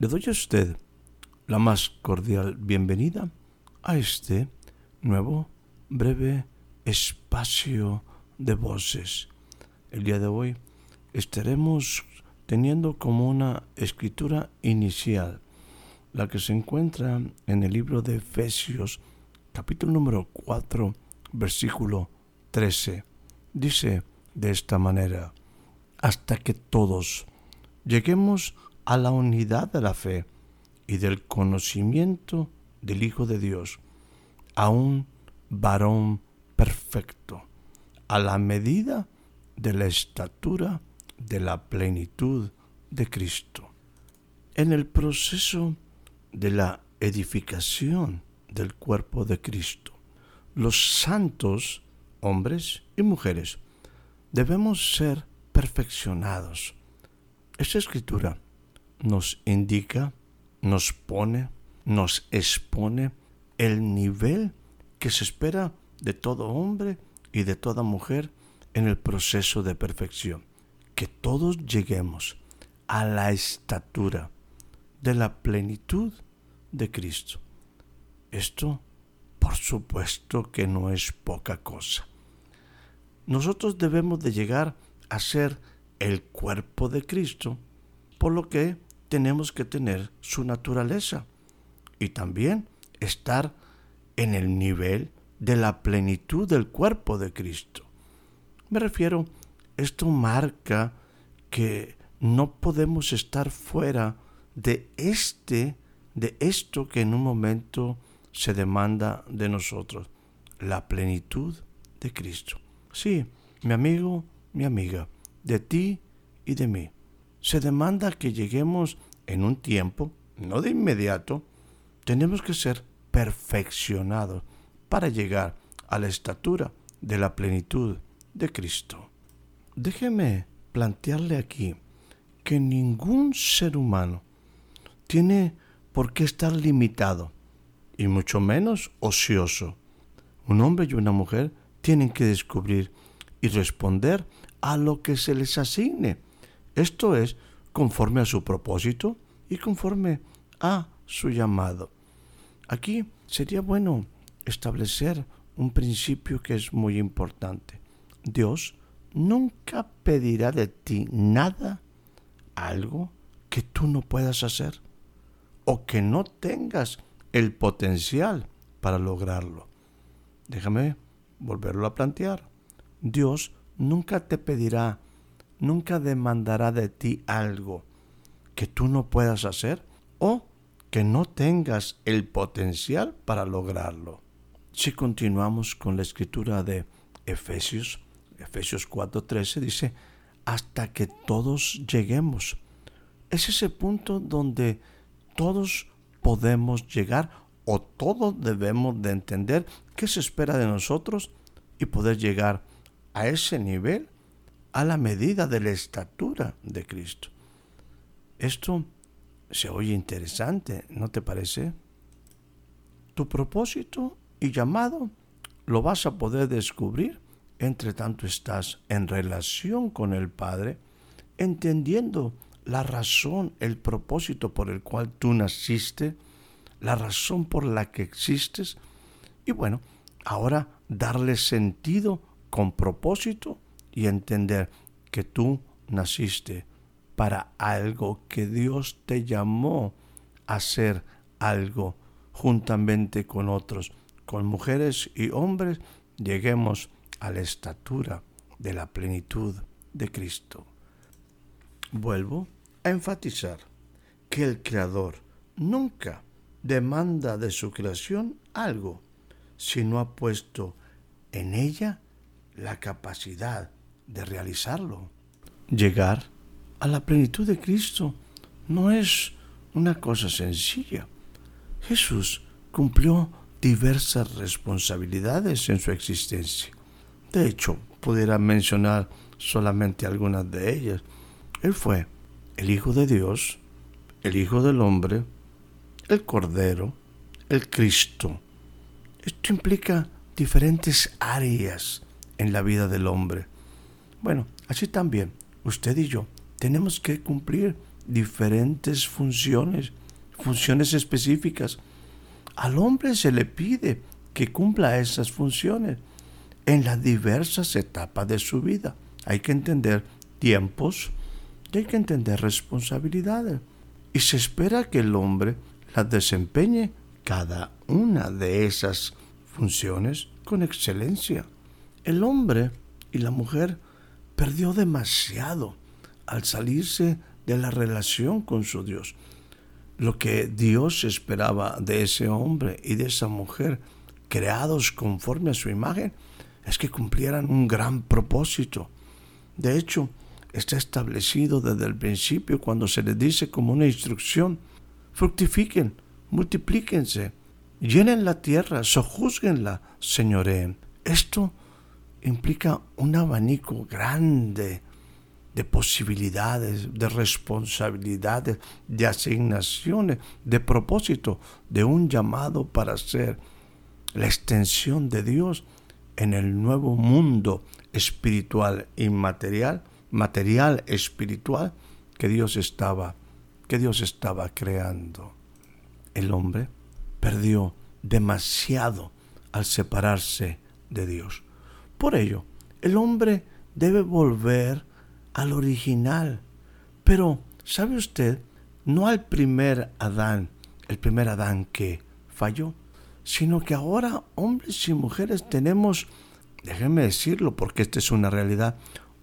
Le doy a usted la más cordial bienvenida a este nuevo breve espacio de voces. El día de hoy estaremos teniendo como una escritura inicial la que se encuentra en el libro de Efesios capítulo número 4 versículo 13. Dice de esta manera, hasta que todos lleguemos a a la unidad de la fe y del conocimiento del Hijo de Dios, a un varón perfecto, a la medida de la estatura de la plenitud de Cristo. En el proceso de la edificación del cuerpo de Cristo, los santos, hombres y mujeres, debemos ser perfeccionados. Esta escritura nos indica, nos pone, nos expone el nivel que se espera de todo hombre y de toda mujer en el proceso de perfección. Que todos lleguemos a la estatura de la plenitud de Cristo. Esto, por supuesto que no es poca cosa. Nosotros debemos de llegar a ser el cuerpo de Cristo, por lo que tenemos que tener su naturaleza y también estar en el nivel de la plenitud del cuerpo de Cristo. Me refiero, esto marca que no podemos estar fuera de este, de esto que en un momento se demanda de nosotros, la plenitud de Cristo. Sí, mi amigo, mi amiga, de ti y de mí se demanda que lleguemos en un tiempo, no de inmediato, tenemos que ser perfeccionados para llegar a la estatura de la plenitud de Cristo. Déjeme plantearle aquí que ningún ser humano tiene por qué estar limitado, y mucho menos ocioso. Un hombre y una mujer tienen que descubrir y responder a lo que se les asigne esto es conforme a su propósito y conforme a su llamado. Aquí sería bueno establecer un principio que es muy importante. Dios nunca pedirá de ti nada, algo que tú no puedas hacer o que no tengas el potencial para lograrlo. Déjame volverlo a plantear. Dios nunca te pedirá nunca demandará de ti algo que tú no puedas hacer o que no tengas el potencial para lograrlo. Si continuamos con la escritura de Efesios, Efesios 4:13 dice, hasta que todos lleguemos. Es ese punto donde todos podemos llegar o todos debemos de entender qué se espera de nosotros y poder llegar a ese nivel a la medida de la estatura de Cristo. Esto se oye interesante, ¿no te parece? Tu propósito y llamado lo vas a poder descubrir entre tanto estás en relación con el Padre, entendiendo la razón, el propósito por el cual tú naciste, la razón por la que existes, y bueno, ahora darle sentido con propósito y entender que tú naciste para algo, que Dios te llamó a hacer algo juntamente con otros, con mujeres y hombres, lleguemos a la estatura de la plenitud de Cristo. Vuelvo a enfatizar que el Creador nunca demanda de su creación algo si no ha puesto en ella la capacidad de realizarlo. Llegar a la plenitud de Cristo no es una cosa sencilla. Jesús cumplió diversas responsabilidades en su existencia. De hecho, pudiera mencionar solamente algunas de ellas. Él fue el Hijo de Dios, el Hijo del Hombre, el Cordero, el Cristo. Esto implica diferentes áreas en la vida del hombre. Bueno, así también usted y yo tenemos que cumplir diferentes funciones, funciones específicas. Al hombre se le pide que cumpla esas funciones en las diversas etapas de su vida. Hay que entender tiempos y hay que entender responsabilidades. Y se espera que el hombre las desempeñe cada una de esas funciones con excelencia. El hombre y la mujer perdió demasiado al salirse de la relación con su Dios. Lo que Dios esperaba de ese hombre y de esa mujer, creados conforme a su imagen, es que cumplieran un gran propósito. De hecho, está establecido desde el principio cuando se les dice como una instrucción, fructifiquen, multiplíquense, llenen la tierra, sojuzguenla, señoreen. Esto implica un abanico grande de posibilidades, de responsabilidades, de asignaciones, de propósito, de un llamado para ser la extensión de Dios en el nuevo mundo espiritual inmaterial, material espiritual que Dios estaba que Dios estaba creando. El hombre perdió demasiado al separarse de Dios. Por ello, el hombre debe volver al original. Pero, ¿sabe usted? No al primer Adán, el primer Adán que falló, sino que ahora hombres y mujeres tenemos, déjenme decirlo porque esta es una realidad,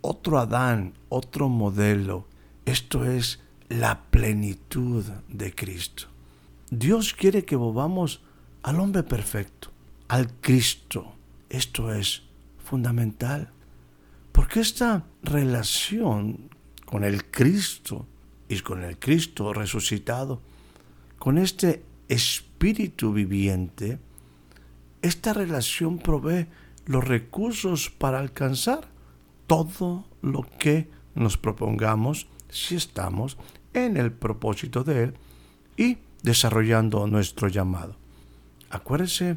otro Adán, otro modelo. Esto es la plenitud de Cristo. Dios quiere que volvamos al hombre perfecto, al Cristo. Esto es fundamental. Porque esta relación con el Cristo y con el Cristo resucitado, con este espíritu viviente, esta relación provee los recursos para alcanzar todo lo que nos propongamos si estamos en el propósito de Él y desarrollando nuestro llamado. Acuérdese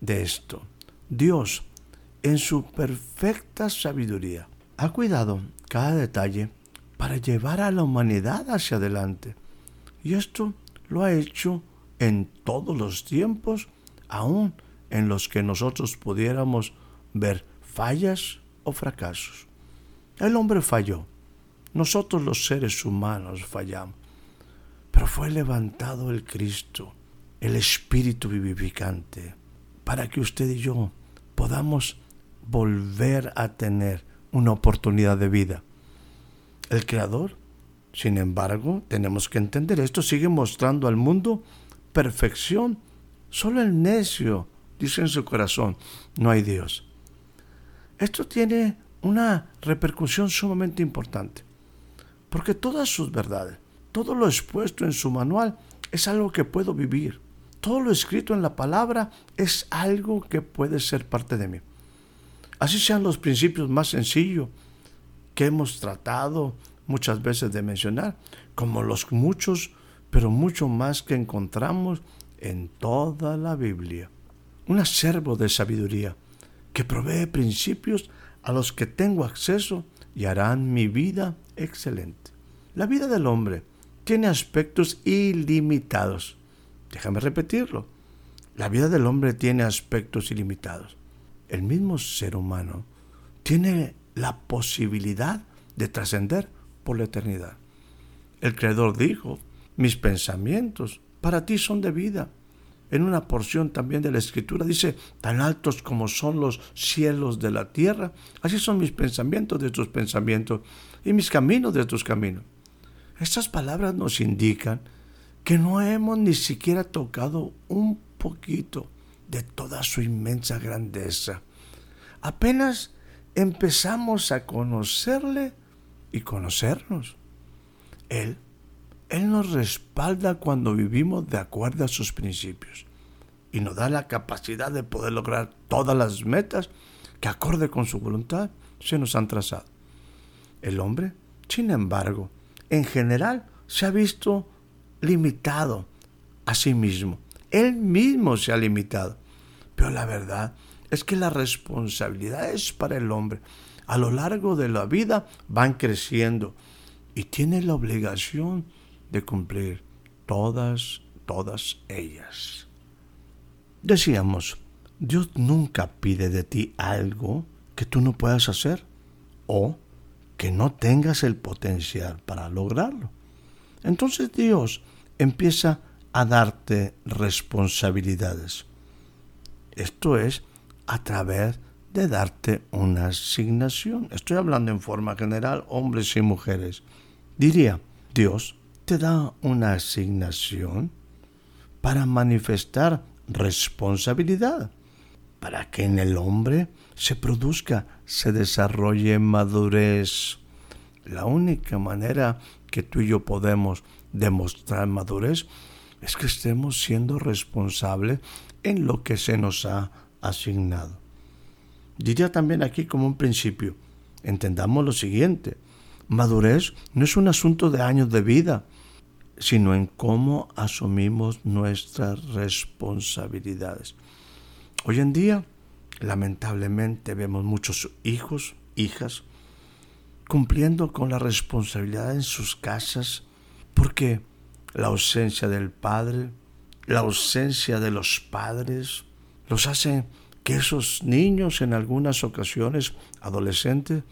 de esto. Dios en su perfecta sabiduría, ha cuidado cada detalle para llevar a la humanidad hacia adelante. Y esto lo ha hecho en todos los tiempos, aun en los que nosotros pudiéramos ver fallas o fracasos. El hombre falló, nosotros los seres humanos fallamos, pero fue levantado el Cristo, el Espíritu vivificante, para que usted y yo podamos volver a tener una oportunidad de vida. El Creador, sin embargo, tenemos que entender esto, sigue mostrando al mundo perfección. Solo el necio dice en su corazón, no hay Dios. Esto tiene una repercusión sumamente importante, porque todas sus verdades, todo lo expuesto en su manual es algo que puedo vivir. Todo lo escrito en la palabra es algo que puede ser parte de mí. Así sean los principios más sencillos que hemos tratado muchas veces de mencionar, como los muchos, pero mucho más que encontramos en toda la Biblia. Un acervo de sabiduría que provee principios a los que tengo acceso y harán mi vida excelente. La vida del hombre tiene aspectos ilimitados. Déjame repetirlo. La vida del hombre tiene aspectos ilimitados el mismo ser humano tiene la posibilidad de trascender por la eternidad. El Creador dijo, mis pensamientos para ti son de vida. En una porción también de la Escritura dice, tan altos como son los cielos de la tierra, así son mis pensamientos de tus pensamientos y mis caminos de tus caminos. Estas palabras nos indican que no hemos ni siquiera tocado un poquito de toda su inmensa grandeza. Apenas empezamos a conocerle y conocernos. Él, Él nos respalda cuando vivimos de acuerdo a sus principios y nos da la capacidad de poder lograr todas las metas que acorde con su voluntad se nos han trazado. El hombre, sin embargo, en general se ha visto limitado a sí mismo. Él mismo se ha limitado. Pero la verdad es que las responsabilidades para el hombre a lo largo de la vida van creciendo y tiene la obligación de cumplir todas, todas ellas. Decíamos, Dios nunca pide de ti algo que tú no puedas hacer o que no tengas el potencial para lograrlo. Entonces Dios empieza a darte responsabilidades. Esto es a través de darte una asignación. Estoy hablando en forma general, hombres y mujeres. Diría, Dios te da una asignación para manifestar responsabilidad, para que en el hombre se produzca, se desarrolle madurez. La única manera que tú y yo podemos demostrar madurez es que estemos siendo responsables en lo que se nos ha asignado. Diría también aquí como un principio, entendamos lo siguiente, madurez no es un asunto de años de vida, sino en cómo asumimos nuestras responsabilidades. Hoy en día, lamentablemente, vemos muchos hijos, hijas, cumpliendo con la responsabilidad en sus casas, porque la ausencia del padre, la ausencia de los padres, los hace que esos niños en algunas ocasiones, adolescentes,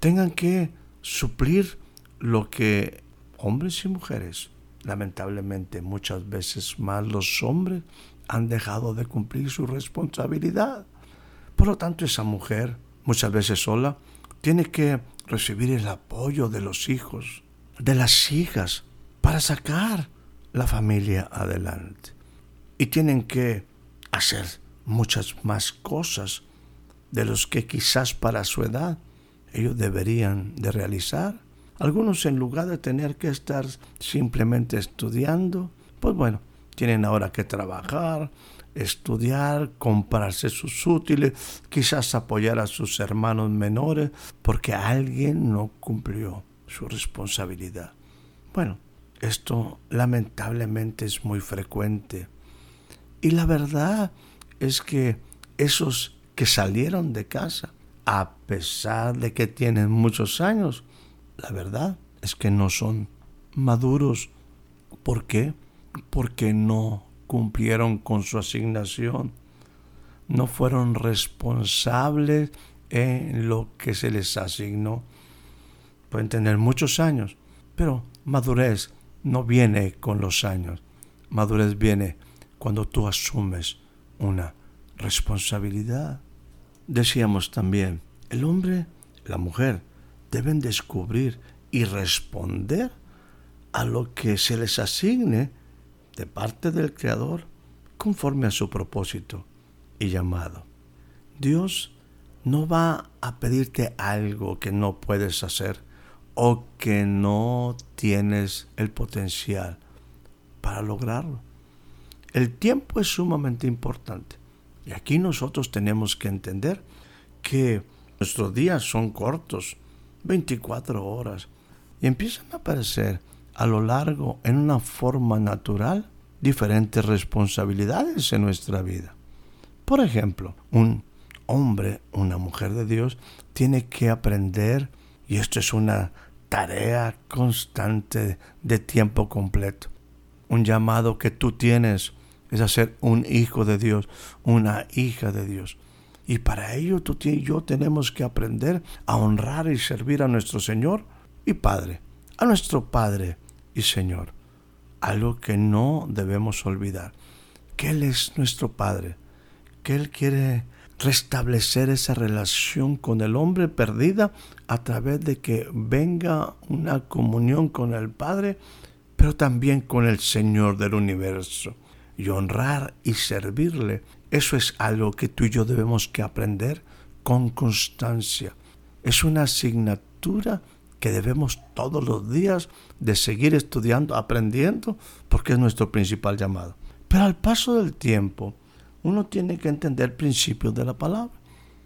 tengan que suplir lo que hombres y mujeres, lamentablemente muchas veces más los hombres, han dejado de cumplir su responsabilidad. Por lo tanto, esa mujer, muchas veces sola, tiene que recibir el apoyo de los hijos, de las hijas, para sacar la familia adelante. Y tienen que hacer muchas más cosas de los que quizás para su edad ellos deberían de realizar. Algunos en lugar de tener que estar simplemente estudiando, pues bueno, tienen ahora que trabajar, estudiar, comprarse sus útiles, quizás apoyar a sus hermanos menores, porque alguien no cumplió su responsabilidad. Bueno, esto lamentablemente es muy frecuente. Y la verdad es que esos que salieron de casa, a pesar de que tienen muchos años, la verdad es que no son maduros. ¿Por qué? Porque no cumplieron con su asignación, no fueron responsables en lo que se les asignó. Pueden tener muchos años, pero madurez no viene con los años. Madurez viene cuando tú asumes una responsabilidad. Decíamos también, el hombre, la mujer, deben descubrir y responder a lo que se les asigne de parte del Creador conforme a su propósito y llamado. Dios no va a pedirte algo que no puedes hacer o que no tienes el potencial para lograrlo. El tiempo es sumamente importante. Y aquí nosotros tenemos que entender que nuestros días son cortos, 24 horas, y empiezan a aparecer a lo largo, en una forma natural, diferentes responsabilidades en nuestra vida. Por ejemplo, un hombre, una mujer de Dios, tiene que aprender, y esto es una tarea constante de tiempo completo, un llamado que tú tienes es hacer un hijo de Dios, una hija de Dios. Y para ello tú y yo tenemos que aprender a honrar y servir a nuestro Señor y Padre, a nuestro Padre y Señor. Algo que no debemos olvidar, que Él es nuestro Padre, que Él quiere restablecer esa relación con el hombre perdida a través de que venga una comunión con el Padre, pero también con el Señor del universo y honrar y servirle Eso es algo que tú y yo debemos que aprender con constancia. Es una asignatura que debemos todos los días de seguir estudiando, aprendiendo, porque es nuestro principal llamado. Pero al paso del tiempo, uno tiene que entender principios de la palabra.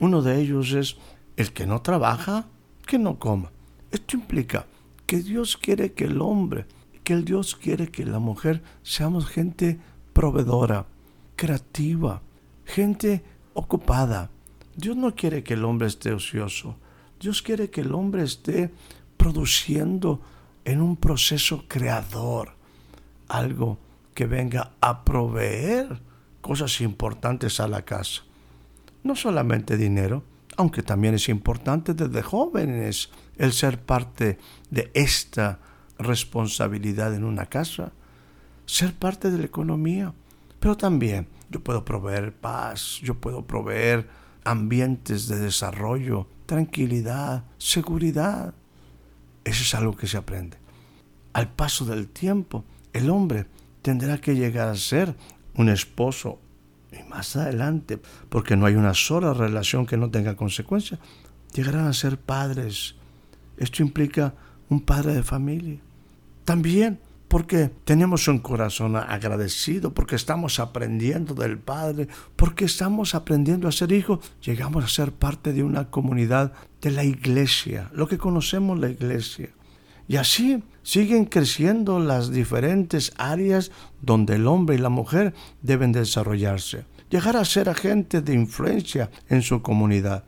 Uno de ellos es el que no trabaja, que no coma. Esto implica que Dios quiere que el hombre, que Dios quiere que la mujer seamos gente proveedora, creativa, gente ocupada. Dios no quiere que el hombre esté ocioso. Dios quiere que el hombre esté produciendo en un proceso creador algo que venga a proveer cosas importantes a la casa. No solamente dinero, aunque también es importante desde jóvenes el ser parte de esta responsabilidad en una casa, ser parte de la economía, pero también yo puedo proveer paz, yo puedo proveer ambientes de desarrollo, tranquilidad, seguridad. Eso es algo que se aprende. Al paso del tiempo, el hombre tendrá que llegar a ser un esposo y más adelante, porque no hay una sola relación que no tenga consecuencias, llegarán a ser padres. Esto implica un padre de familia. También porque tenemos un corazón agradecido, porque estamos aprendiendo del Padre, porque estamos aprendiendo a ser hijos, llegamos a ser parte de una comunidad de la iglesia, lo que conocemos la iglesia. Y así siguen creciendo las diferentes áreas donde el hombre y la mujer deben desarrollarse, llegar a ser agentes de influencia en su comunidad.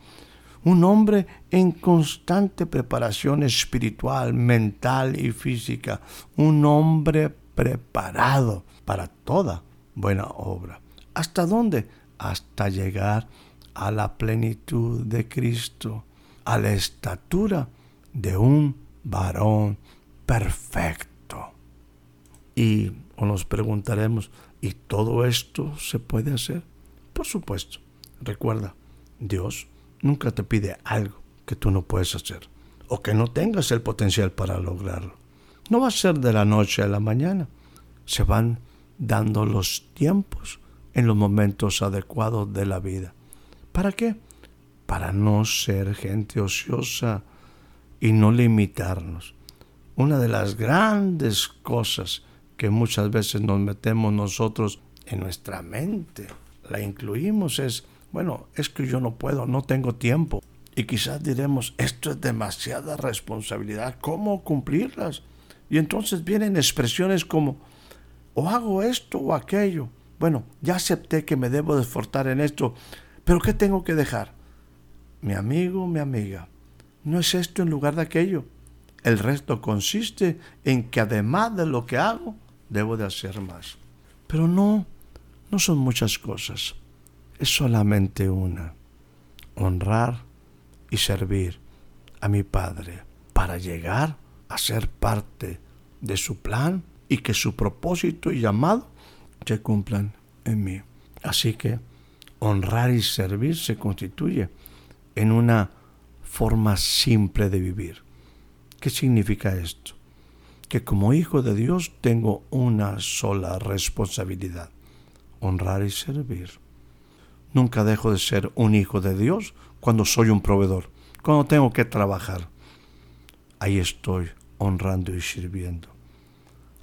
Un hombre en constante preparación espiritual, mental y física. Un hombre preparado para toda buena obra. ¿Hasta dónde? Hasta llegar a la plenitud de Cristo, a la estatura de un varón perfecto. Y nos preguntaremos, ¿y todo esto se puede hacer? Por supuesto. Recuerda, Dios nunca te pide algo que tú no puedes hacer o que no tengas el potencial para lograrlo. No va a ser de la noche a la mañana. Se van dando los tiempos en los momentos adecuados de la vida. ¿Para qué? Para no ser gente ociosa y no limitarnos. Una de las grandes cosas que muchas veces nos metemos nosotros en nuestra mente, la incluimos, es, bueno, es que yo no puedo, no tengo tiempo. Y quizás diremos, esto es demasiada responsabilidad, ¿cómo cumplirlas? Y entonces vienen expresiones como, o hago esto o aquello. Bueno, ya acepté que me debo de esforzar en esto, pero ¿qué tengo que dejar? Mi amigo, mi amiga, no es esto en lugar de aquello. El resto consiste en que además de lo que hago, debo de hacer más. Pero no, no son muchas cosas. Es solamente una. Honrar y servir a mi Padre para llegar a ser parte de su plan y que su propósito y llamado se cumplan en mí. Así que honrar y servir se constituye en una forma simple de vivir. ¿Qué significa esto? Que como hijo de Dios tengo una sola responsabilidad, honrar y servir. Nunca dejo de ser un hijo de Dios cuando soy un proveedor, cuando tengo que trabajar. Ahí estoy honrando y sirviendo.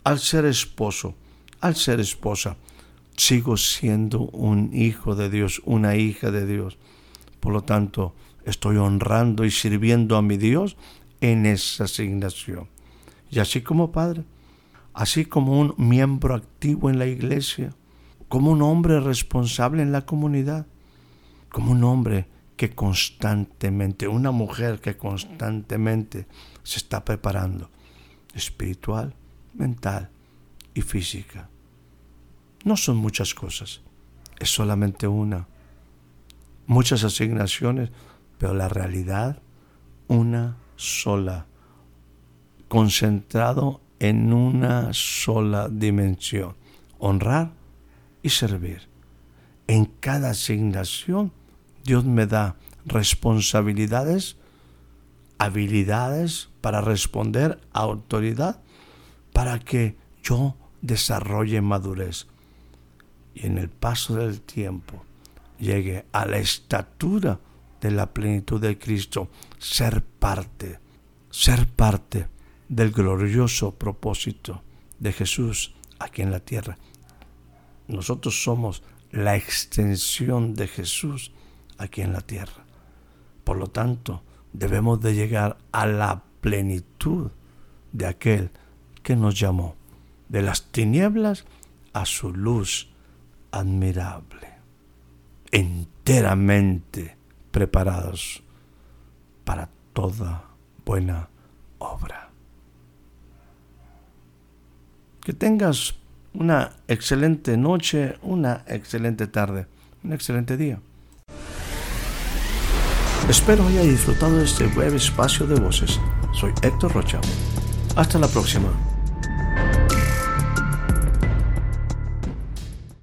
Al ser esposo, al ser esposa, sigo siendo un hijo de Dios, una hija de Dios. Por lo tanto, estoy honrando y sirviendo a mi Dios en esa asignación. Y así como padre, así como un miembro activo en la iglesia, como un hombre responsable en la comunidad, como un hombre que constantemente, una mujer que constantemente se está preparando, espiritual, mental y física. No son muchas cosas, es solamente una. Muchas asignaciones pero la realidad una sola, concentrado en una sola dimensión, honrar y servir. En cada asignación Dios me da responsabilidades, habilidades para responder a autoridad, para que yo desarrolle madurez. Y en el paso del tiempo, llegue a la estatura de la plenitud de Cristo, ser parte, ser parte del glorioso propósito de Jesús aquí en la tierra. Nosotros somos la extensión de Jesús aquí en la tierra. Por lo tanto, debemos de llegar a la plenitud de aquel que nos llamó de las tinieblas a su luz admirable, enteramente preparados para toda buena obra. Que tengas una excelente noche, una excelente tarde, un excelente día. Espero haya disfrutado de este breve espacio de voces. Soy Héctor Rocha. Hasta la próxima.